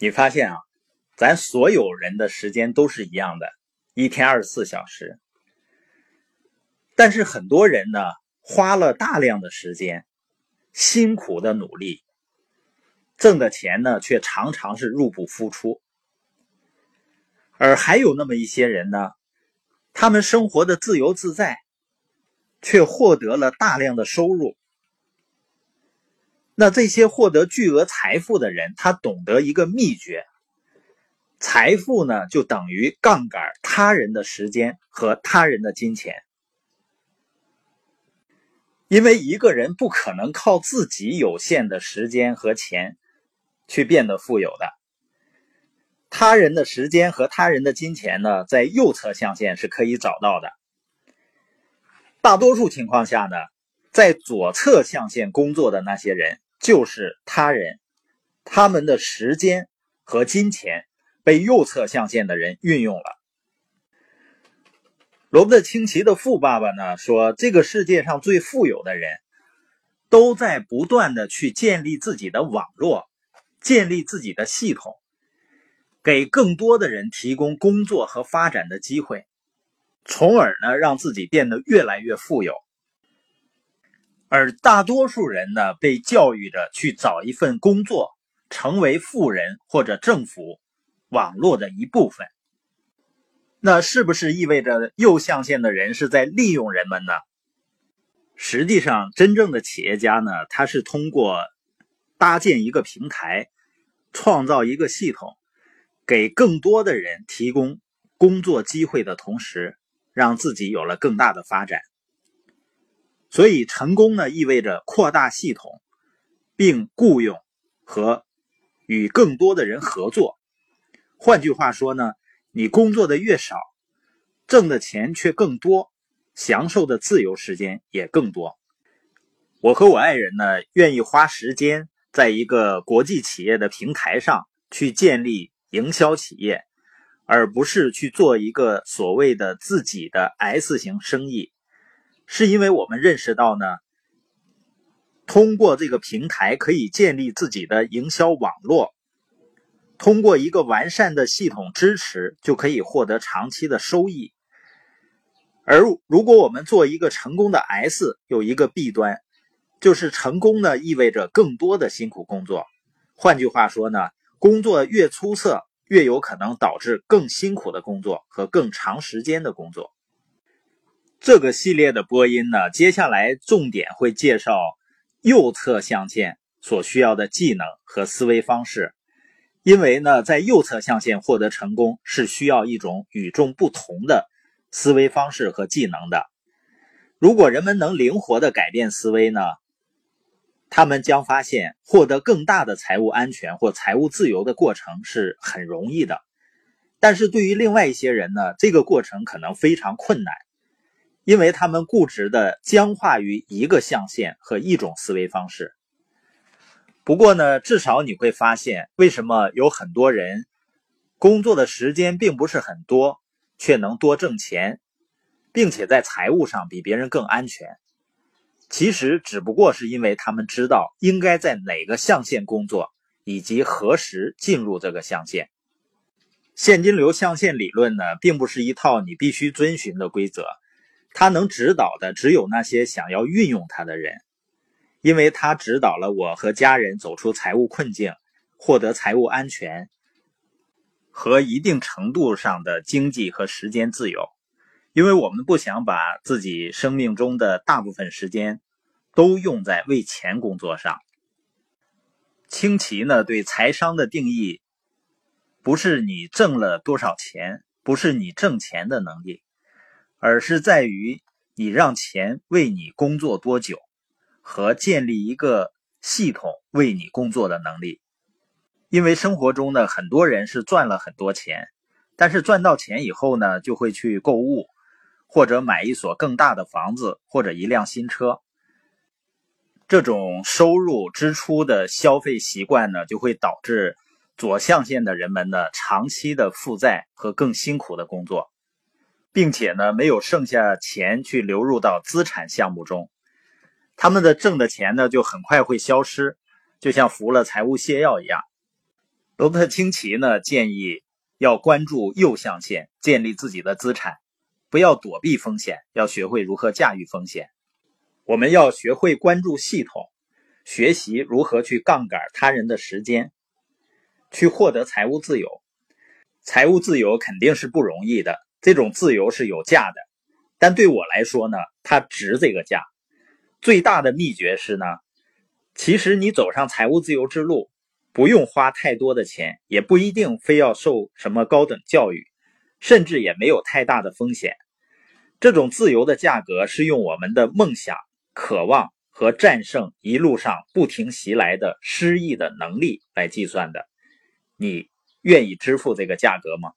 你发现啊，咱所有人的时间都是一样的，一天二十四小时。但是很多人呢，花了大量的时间，辛苦的努力，挣的钱呢，却常常是入不敷出。而还有那么一些人呢，他们生活的自由自在，却获得了大量的收入。那这些获得巨额财富的人，他懂得一个秘诀：财富呢，就等于杠杆他人的时间和他人的金钱。因为一个人不可能靠自己有限的时间和钱去变得富有的。他人的时间和他人的金钱呢，在右侧象限是可以找到的。大多数情况下呢，在左侧象限工作的那些人。就是他人，他们的时间和金钱被右侧象限的人运用了。罗伯特清崎的富爸爸呢说，这个世界上最富有的人，都在不断的去建立自己的网络，建立自己的系统，给更多的人提供工作和发展的机会，从而呢让自己变得越来越富有。而大多数人呢，被教育着去找一份工作，成为富人或者政府网络的一部分。那是不是意味着右象限的人是在利用人们呢？实际上，真正的企业家呢，他是通过搭建一个平台，创造一个系统，给更多的人提供工作机会的同时，让自己有了更大的发展。所以，成功呢意味着扩大系统，并雇佣和与更多的人合作。换句话说呢，你工作的越少，挣的钱却更多，享受的自由时间也更多。我和我爱人呢，愿意花时间在一个国际企业的平台上去建立营销企业，而不是去做一个所谓的自己的 S 型生意。是因为我们认识到呢，通过这个平台可以建立自己的营销网络，通过一个完善的系统支持，就可以获得长期的收益。而如果我们做一个成功的 S，有一个弊端，就是成功呢意味着更多的辛苦工作。换句话说呢，工作越出色，越有可能导致更辛苦的工作和更长时间的工作。这个系列的播音呢，接下来重点会介绍右侧象限所需要的技能和思维方式。因为呢，在右侧象限获得成功是需要一种与众不同的思维方式和技能的。如果人们能灵活的改变思维呢，他们将发现获得更大的财务安全或财务自由的过程是很容易的。但是对于另外一些人呢，这个过程可能非常困难。因为他们固执的僵化于一个象限和一种思维方式。不过呢，至少你会发现，为什么有很多人工作的时间并不是很多，却能多挣钱，并且在财务上比别人更安全？其实只不过是因为他们知道应该在哪个象限工作，以及何时进入这个象限。现金流象限理论呢，并不是一套你必须遵循的规则。他能指导的只有那些想要运用他的人，因为他指导了我和家人走出财务困境，获得财务安全和一定程度上的经济和时间自由。因为我们不想把自己生命中的大部分时间都用在为钱工作上。清奇呢，对财商的定义不是你挣了多少钱，不是你挣钱的能力。而是在于你让钱为你工作多久，和建立一个系统为你工作的能力。因为生活中呢，很多人是赚了很多钱，但是赚到钱以后呢，就会去购物，或者买一所更大的房子，或者一辆新车。这种收入支出的消费习惯呢，就会导致左象限的人们呢，长期的负债和更辛苦的工作。并且呢，没有剩下钱去流入到资产项目中，他们的挣的钱呢就很快会消失，就像服了财务泻药一样。罗伯特清崎呢建议要关注右象限，建立自己的资产，不要躲避风险，要学会如何驾驭风险。我们要学会关注系统，学习如何去杠杆他人的时间，去获得财务自由。财务自由肯定是不容易的，这种自由是有价的，但对我来说呢，它值这个价。最大的秘诀是呢，其实你走上财务自由之路，不用花太多的钱，也不一定非要受什么高等教育，甚至也没有太大的风险。这种自由的价格是用我们的梦想。渴望和战胜一路上不停袭来的失意的能力来计算的，你愿意支付这个价格吗？